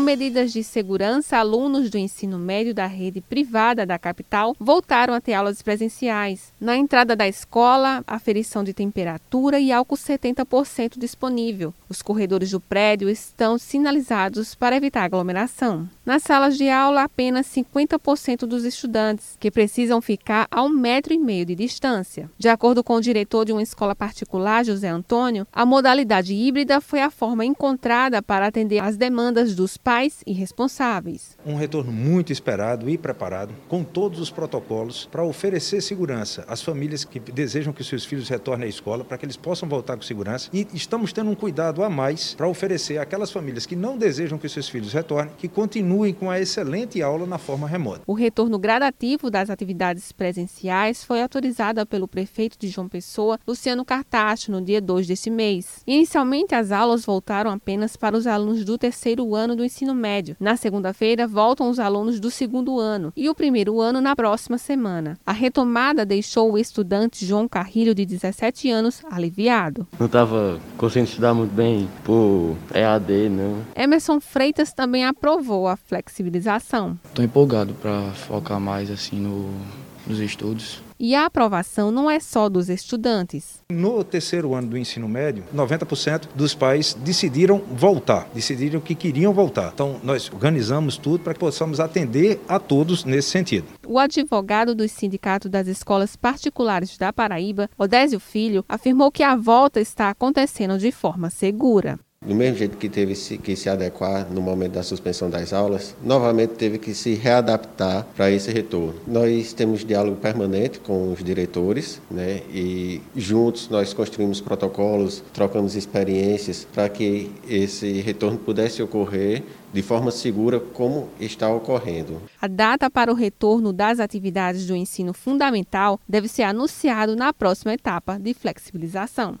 Medidas de segurança, alunos do ensino médio da rede privada da capital voltaram a ter aulas presenciais. Na entrada da escola, aferição de temperatura e álcool 70% disponível. Os corredores do prédio estão sinalizados para evitar aglomeração. Nas salas de aula, apenas 50% dos estudantes, que precisam ficar a um metro e meio de distância. De acordo com o diretor de uma escola particular, José Antônio, a modalidade híbrida foi a forma encontrada para atender às demandas dos pais e responsáveis. Um retorno muito esperado e preparado, com todos os protocolos, para oferecer segurança às famílias que desejam que seus filhos retornem à escola, para que eles possam voltar com segurança. E estamos tendo um cuidado a mais para oferecer àquelas famílias que não desejam que seus filhos retornem, que continuem com a excelente aula na forma remota. O retorno gradativo das atividades presenciais foi autorizado pelo prefeito de João Pessoa, Luciano Cartacho, no dia 2 deste mês. Inicialmente, as aulas voltaram apenas para os alunos do terceiro ano do ensino médio. Na segunda-feira, voltam os alunos do segundo ano e o primeiro ano na próxima semana. A retomada deixou o estudante João Carrilho, de 17 anos, aliviado. Não estava conseguindo estudar muito bem por EAD, não. Emerson Freitas também aprovou a flexibilização. Estou empolgado para focar mais assim no, nos estudos. E a aprovação não é só dos estudantes. No terceiro ano do ensino médio, 90% dos pais decidiram voltar, decidiram que queriam voltar. Então, nós organizamos tudo para que possamos atender a todos nesse sentido. O advogado do Sindicato das Escolas Particulares da Paraíba, Odésio Filho, afirmou que a volta está acontecendo de forma segura. Do mesmo jeito que teve que se adequar no momento da suspensão das aulas, novamente teve que se readaptar para esse retorno. Nós temos diálogo permanente com os diretores, né? E juntos nós construímos protocolos, trocamos experiências para que esse retorno pudesse ocorrer de forma segura como está ocorrendo. A data para o retorno das atividades do ensino fundamental deve ser anunciado na próxima etapa de flexibilização.